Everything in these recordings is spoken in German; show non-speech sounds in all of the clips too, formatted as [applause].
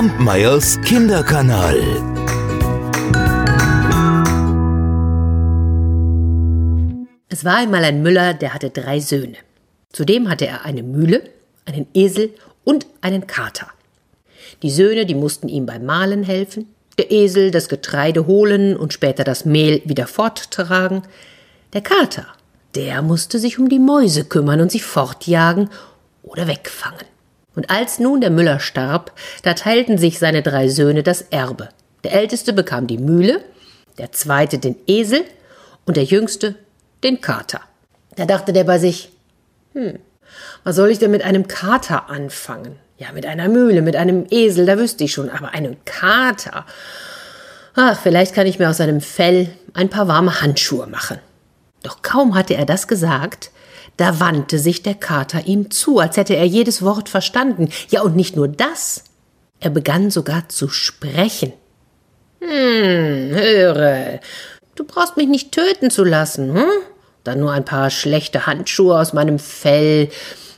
Kampmeyers Kinderkanal. Es war einmal ein Müller, der hatte drei Söhne. Zudem hatte er eine Mühle, einen Esel und einen Kater. Die Söhne, die mussten ihm beim Mahlen helfen, der Esel das Getreide holen und später das Mehl wieder forttragen. Der Kater, der musste sich um die Mäuse kümmern und sie fortjagen oder wegfangen. Und als nun der Müller starb, da teilten sich seine drei Söhne das Erbe. Der älteste bekam die Mühle, der zweite den Esel und der jüngste den Kater. Da dachte der bei sich, hm, was soll ich denn mit einem Kater anfangen? Ja, mit einer Mühle, mit einem Esel, da wüsste ich schon, aber einem Kater. Ach, vielleicht kann ich mir aus seinem Fell ein paar warme Handschuhe machen. Doch kaum hatte er das gesagt, da wandte sich der Kater ihm zu, als hätte er jedes Wort verstanden. Ja, und nicht nur das. Er begann sogar zu sprechen. Hm, höre, du brauchst mich nicht töten zu lassen, hm? Dann nur ein paar schlechte Handschuhe aus meinem Fell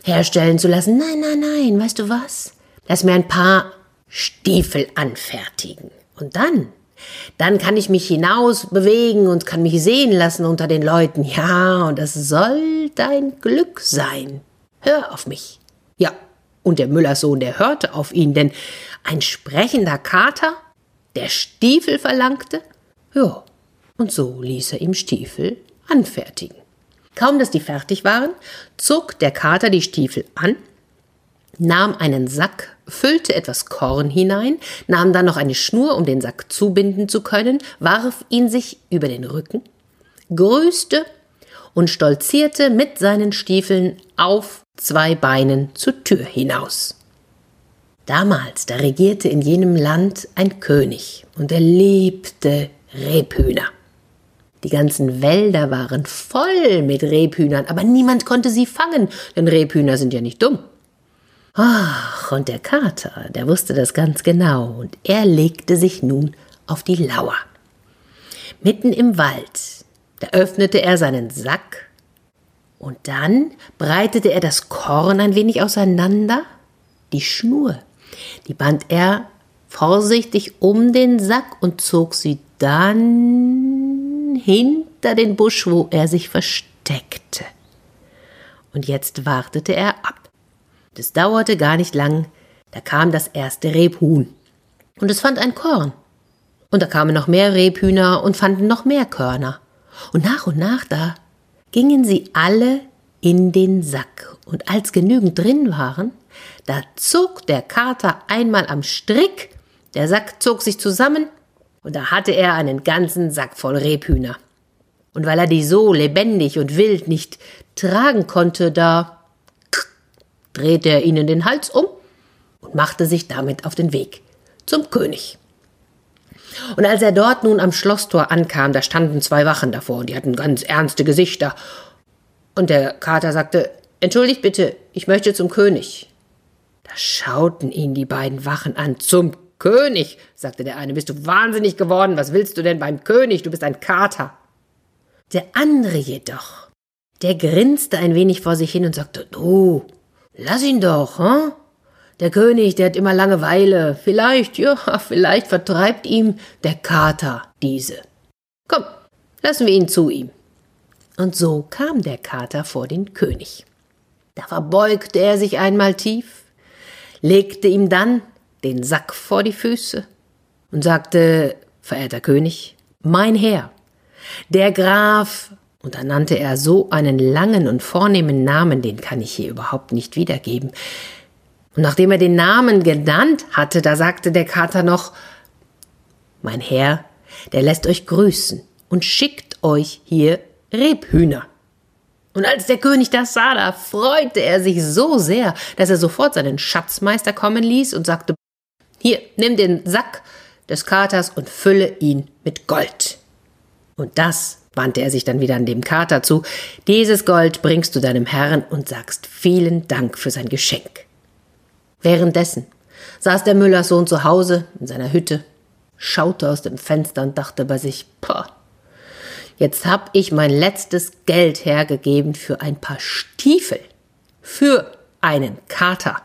herstellen zu lassen. Nein, nein, nein, weißt du was? Lass mir ein paar Stiefel anfertigen. Und dann, dann kann ich mich hinaus bewegen und kann mich sehen lassen unter den Leuten. Ja, und das soll dein Glück sein. Hör auf mich. Ja, und der Müllerssohn, der hörte auf ihn, denn ein sprechender Kater, der Stiefel verlangte, ja, und so ließ er ihm Stiefel anfertigen. Kaum dass die fertig waren, zog der Kater die Stiefel an, nahm einen Sack, füllte etwas Korn hinein, nahm dann noch eine Schnur, um den Sack zubinden zu können, warf ihn sich über den Rücken, grüßte und stolzierte mit seinen Stiefeln auf zwei Beinen zur Tür hinaus. Damals, da regierte in jenem Land ein König, und er liebte Rebhühner. Die ganzen Wälder waren voll mit Rebhühnern, aber niemand konnte sie fangen, denn Rebhühner sind ja nicht dumm. Ach, und der Kater, der wusste das ganz genau, und er legte sich nun auf die Lauer. Mitten im Wald, da öffnete er seinen Sack, und dann breitete er das Korn ein wenig auseinander, die Schnur, die band er vorsichtig um den Sack und zog sie dann hinter den Busch, wo er sich versteckte. Und jetzt wartete er ab. Es dauerte gar nicht lang, da kam das erste Rebhuhn. Und es fand ein Korn. Und da kamen noch mehr Rebhühner und fanden noch mehr Körner. Und nach und nach da gingen sie alle in den Sack. Und als genügend drin waren, da zog der Kater einmal am Strick, der Sack zog sich zusammen und da hatte er einen ganzen Sack voll Rebhühner. Und weil er die so lebendig und wild nicht tragen konnte, da drehte er ihnen den Hals um und machte sich damit auf den Weg zum König. Und als er dort nun am Schlosstor ankam, da standen zwei Wachen davor und die hatten ganz ernste Gesichter. Und der Kater sagte, Entschuldigt bitte, ich möchte zum König. Da schauten ihn die beiden Wachen an. Zum König, sagte der eine, bist du wahnsinnig geworden? Was willst du denn beim König? Du bist ein Kater. Der andere jedoch, der grinste ein wenig vor sich hin und sagte, du, lass ihn doch, hm? Der König, der hat immer Langeweile. Vielleicht, ja, [laughs] vielleicht vertreibt ihm der Kater diese. Komm, lassen wir ihn zu ihm. Und so kam der Kater vor den König. Da verbeugte er sich einmal tief, legte ihm dann den Sack vor die Füße und sagte, verehrter König, mein Herr, der Graf, und da nannte er so einen langen und vornehmen Namen, den kann ich hier überhaupt nicht wiedergeben. Und nachdem er den Namen genannt hatte, da sagte der Kater noch, mein Herr, der lässt euch grüßen und schickt euch hier Rebhühner. Und als der König das sah, da freute er sich so sehr, dass er sofort seinen Schatzmeister kommen ließ und sagte, hier, nimm den Sack des Katers und fülle ihn mit Gold. Und das wandte er sich dann wieder an dem Kater zu. Dieses Gold bringst du deinem Herrn und sagst vielen Dank für sein Geschenk. Währenddessen saß der Müllerssohn zu Hause in seiner Hütte, schaute aus dem Fenster und dachte bei sich, Pah, jetzt hab ich mein letztes Geld hergegeben für ein paar Stiefel, für einen Kater.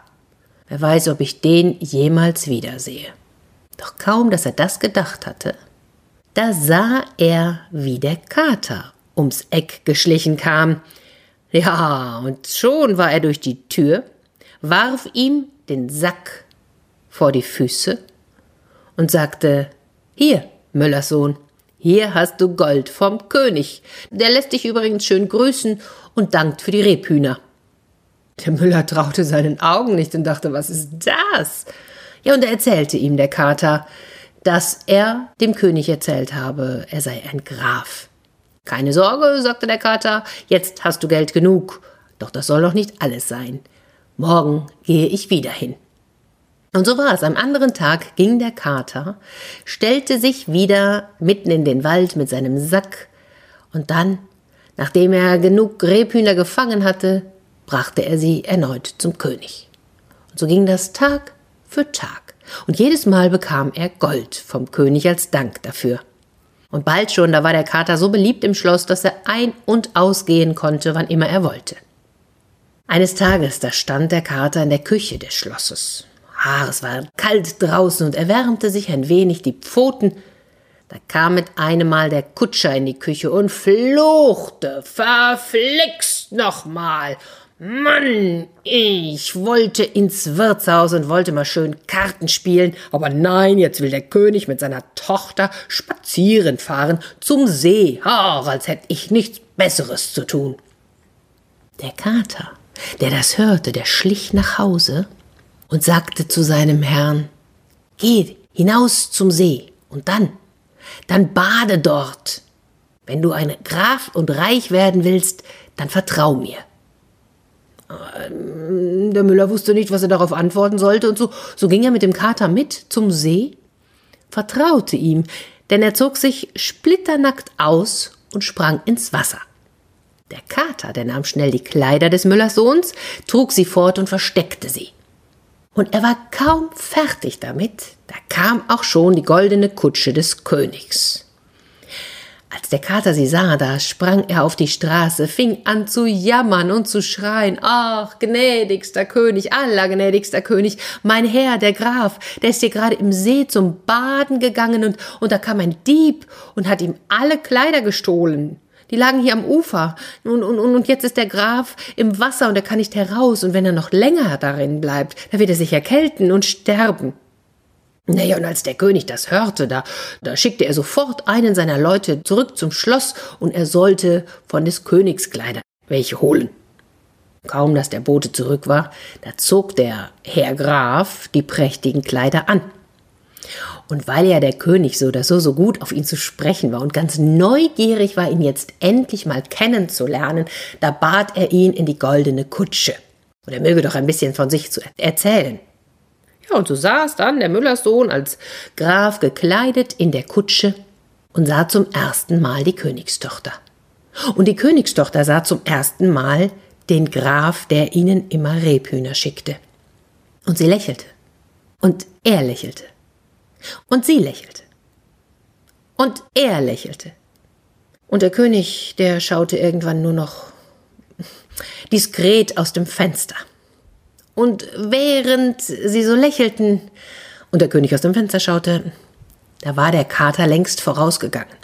Wer weiß, ob ich den jemals wiedersehe. Doch kaum, dass er das gedacht hatte, da sah er, wie der Kater ums Eck geschlichen kam. Ja, und schon war er durch die Tür, warf ihm den Sack vor die Füße und sagte Hier, Müllers Sohn, hier hast du Gold vom König. Der lässt dich übrigens schön grüßen und dankt für die Rebhühner. Der Müller traute seinen Augen nicht und dachte, was ist das? Ja, und er erzählte ihm, der Kater, dass er dem König erzählt habe, er sei ein Graf. Keine Sorge, sagte der Kater, jetzt hast du Geld genug. Doch das soll doch nicht alles sein. Morgen gehe ich wieder hin. Und so war es. Am anderen Tag ging der Kater, stellte sich wieder mitten in den Wald mit seinem Sack, und dann, nachdem er genug Rebhühner gefangen hatte, brachte er sie erneut zum König. Und so ging das Tag für Tag. Und jedes Mal bekam er Gold vom König als Dank dafür. Und bald schon, da war der Kater so beliebt im Schloss, dass er ein- und ausgehen konnte, wann immer er wollte. Eines Tages, da stand der Kater in der Küche des Schlosses. Ah, es war kalt draußen und er wärmte sich ein wenig die Pfoten. Da kam mit einem Mal der Kutscher in die Küche und fluchte, verflixt nochmal. Mann, ich wollte ins Wirtshaus und wollte mal schön Karten spielen, aber nein, jetzt will der König mit seiner Tochter spazieren fahren zum See. Ach, als hätte ich nichts Besseres zu tun. Der Kater, der das hörte, der schlich nach Hause und sagte zu seinem Herrn, Geh hinaus zum See und dann, dann bade dort. Wenn du ein Graf und reich werden willst, dann vertrau mir. Ähm, der Müller wusste nicht, was er darauf antworten sollte, und so, so ging er mit dem Kater mit zum See, vertraute ihm, denn er zog sich splitternackt aus und sprang ins Wasser. Der Kater, der nahm schnell die Kleider des Müllers Sohns, trug sie fort und versteckte sie. Und er war kaum fertig damit, da kam auch schon die goldene Kutsche des Königs. Als der Kater sie sah, da sprang er auf die Straße, fing an zu jammern und zu schreien. Ach, gnädigster König, allergnädigster König, mein Herr, der Graf, der ist hier gerade im See zum Baden gegangen und, und da kam ein Dieb und hat ihm alle Kleider gestohlen. Die lagen hier am Ufer. Und, und, und jetzt ist der Graf im Wasser und er kann nicht heraus. Und wenn er noch länger darin bleibt, dann wird er sich erkälten und sterben. Naja, und als der König das hörte, da, da schickte er sofort einen seiner Leute zurück zum Schloss und er sollte von des Königs Kleider welche holen. Kaum, dass der Bote zurück war, da zog der Herr Graf die prächtigen Kleider an. Und weil ja der König so oder so so gut auf ihn zu sprechen war und ganz neugierig war, ihn jetzt endlich mal kennenzulernen, da bat er ihn in die goldene Kutsche. Und er möge doch ein bisschen von sich zu erzählen. Ja, und so saß dann der Müllerssohn als Graf gekleidet in der Kutsche und sah zum ersten Mal die Königstochter. Und die Königstochter sah zum ersten Mal den Graf, der ihnen immer Rebhühner schickte. Und sie lächelte. Und er lächelte. Und sie lächelte. Und er lächelte. Und der König, der schaute irgendwann nur noch diskret aus dem Fenster. Und während sie so lächelten und der König aus dem Fenster schaute, da war der Kater längst vorausgegangen.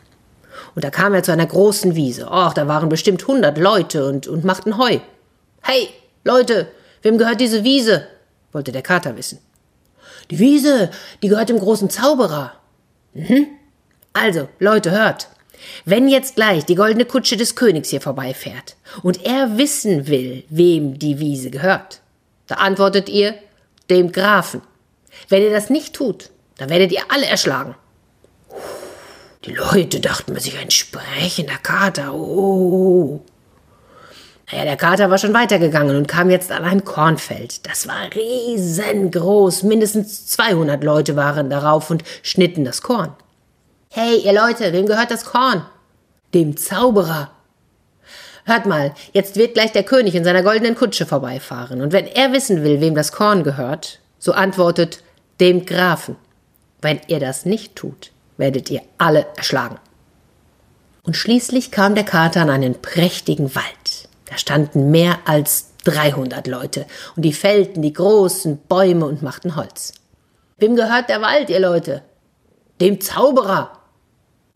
Und da kam er zu einer großen Wiese. Och, da waren bestimmt hundert Leute und, und machten Heu. Hey, Leute, wem gehört diese Wiese? wollte der Kater wissen. Die Wiese, die gehört dem großen Zauberer. Mhm. Also, Leute, hört. Wenn jetzt gleich die goldene Kutsche des Königs hier vorbeifährt und er wissen will, wem die Wiese gehört, da antwortet ihr dem Grafen. Wenn ihr das nicht tut, dann werdet ihr alle erschlagen. Die Leute dachten sich ein sprechender Kater. Oh. Naja, der Kater war schon weitergegangen und kam jetzt an ein Kornfeld. Das war riesengroß. Mindestens 200 Leute waren darauf und schnitten das Korn. Hey, ihr Leute, wem gehört das Korn? Dem Zauberer. Hört mal, jetzt wird gleich der König in seiner goldenen Kutsche vorbeifahren. Und wenn er wissen will, wem das Korn gehört, so antwortet dem Grafen. Wenn ihr das nicht tut, werdet ihr alle erschlagen. Und schließlich kam der Kater an einen prächtigen Wald. Da standen mehr als 300 Leute und die fällten die großen Bäume und machten Holz. Wem gehört der Wald, ihr Leute? Dem Zauberer.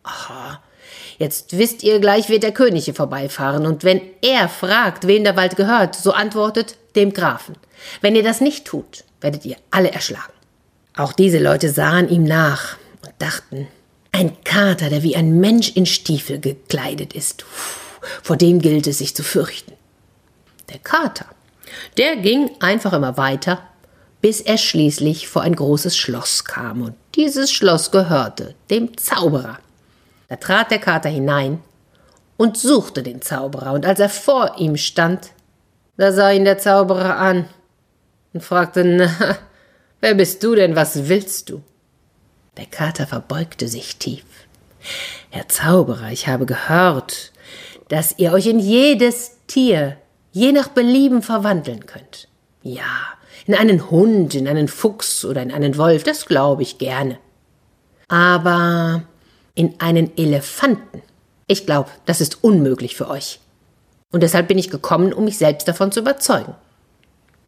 Aha, jetzt wisst ihr gleich, wird der König hier vorbeifahren und wenn er fragt, wem der Wald gehört, so antwortet dem Grafen. Wenn ihr das nicht tut, werdet ihr alle erschlagen. Auch diese Leute sahen ihm nach und dachten, ein Kater, der wie ein Mensch in Stiefel gekleidet ist, vor dem gilt es sich zu fürchten. Der Kater, der ging einfach immer weiter, bis er schließlich vor ein großes Schloss kam, und dieses Schloss gehörte dem Zauberer. Da trat der Kater hinein und suchte den Zauberer, und als er vor ihm stand, da sah ihn der Zauberer an und fragte, na, wer bist du denn, was willst du? Der Kater verbeugte sich tief. Herr Zauberer, ich habe gehört, dass ihr euch in jedes Tier je nach Belieben verwandeln könnt. Ja, in einen Hund, in einen Fuchs oder in einen Wolf, das glaube ich gerne. Aber in einen Elefanten, ich glaube, das ist unmöglich für euch. Und deshalb bin ich gekommen, um mich selbst davon zu überzeugen.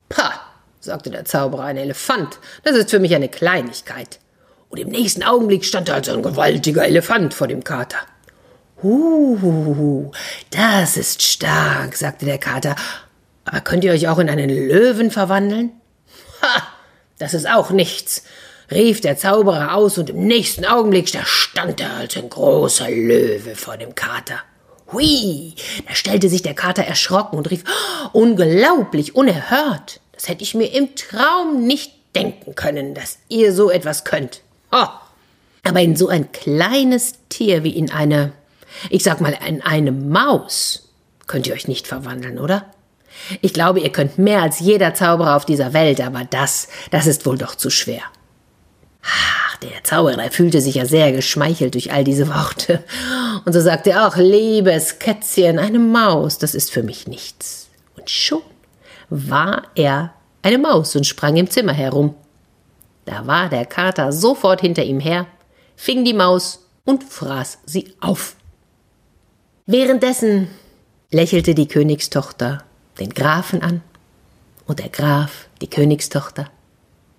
Pah, sagte der Zauberer, ein Elefant, das ist für mich eine Kleinigkeit. Und im nächsten Augenblick stand da also ein gewaltiger Elefant vor dem Kater. Huhuhu, das ist stark, sagte der Kater. Aber könnt ihr euch auch in einen Löwen verwandeln? Ha, das ist auch nichts, rief der Zauberer aus, und im nächsten Augenblick stand er als ein großer Löwe vor dem Kater. Hui, da stellte sich der Kater erschrocken und rief, unglaublich, unerhört. Das hätte ich mir im Traum nicht denken können, dass ihr so etwas könnt. Oh. Aber in so ein kleines Tier wie in eine ich sag mal, in eine Maus könnt ihr euch nicht verwandeln, oder? Ich glaube, ihr könnt mehr als jeder Zauberer auf dieser Welt, aber das, das ist wohl doch zu schwer. Ach, der Zauberer fühlte sich ja sehr geschmeichelt durch all diese Worte. Und so sagte er auch, liebes Kätzchen, eine Maus, das ist für mich nichts. Und schon war er eine Maus und sprang im Zimmer herum. Da war der Kater sofort hinter ihm her, fing die Maus und fraß sie auf. Währenddessen lächelte die Königstochter den Grafen an und der Graf die Königstochter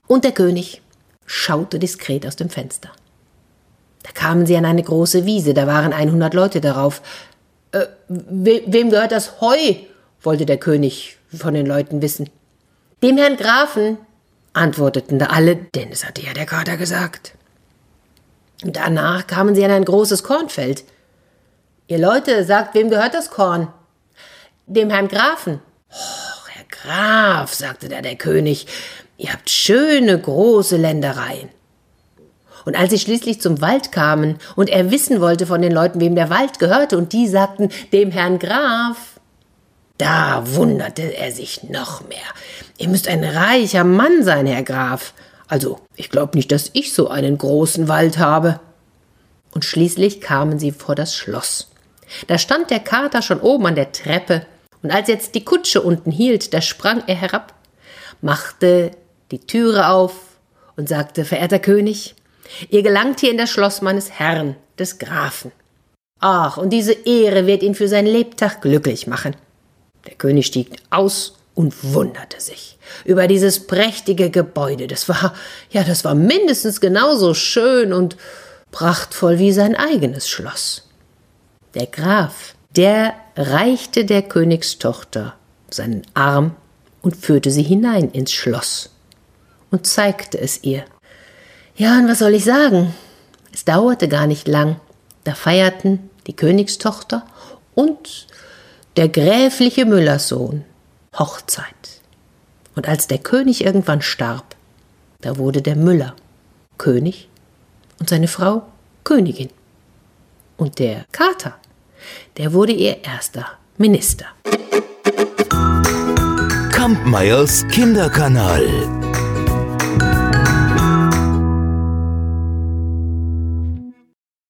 und der König schaute diskret aus dem Fenster. Da kamen sie an eine große Wiese, da waren 100 Leute darauf. Äh, we wem gehört das Heu? wollte der König von den Leuten wissen. Dem Herrn Grafen, antworteten da alle, denn es hatte ja der Kater gesagt. Und danach kamen sie an ein großes Kornfeld. Ihr Leute, sagt, wem gehört das Korn? Dem Herrn Grafen. Oh, Herr Graf, sagte da der König, ihr habt schöne große Ländereien. Und als sie schließlich zum Wald kamen und er wissen wollte von den Leuten, wem der Wald gehörte, und die sagten, dem Herrn Graf, da wunderte er sich noch mehr. Ihr müsst ein reicher Mann sein, Herr Graf. Also, ich glaube nicht, dass ich so einen großen Wald habe. Und schließlich kamen sie vor das Schloss. Da stand der Kater schon oben an der Treppe, und als jetzt die Kutsche unten hielt, da sprang er herab, machte die Türe auf und sagte, verehrter König, ihr gelangt hier in das Schloss meines Herrn, des Grafen. Ach, und diese Ehre wird ihn für sein Lebtag glücklich machen. Der König stieg aus und wunderte sich über dieses prächtige Gebäude. Das war, ja, das war mindestens genauso schön und prachtvoll wie sein eigenes Schloss. Der Graf, der reichte der Königstochter seinen Arm und führte sie hinein ins Schloss und zeigte es ihr. Ja, und was soll ich sagen? Es dauerte gar nicht lang. Da feierten die Königstochter und der gräfliche Müllerssohn Hochzeit. Und als der König irgendwann starb, da wurde der Müller König und seine Frau Königin. Und der Kater, der wurde ihr erster Minister. Kampmeyers Kinderkanal.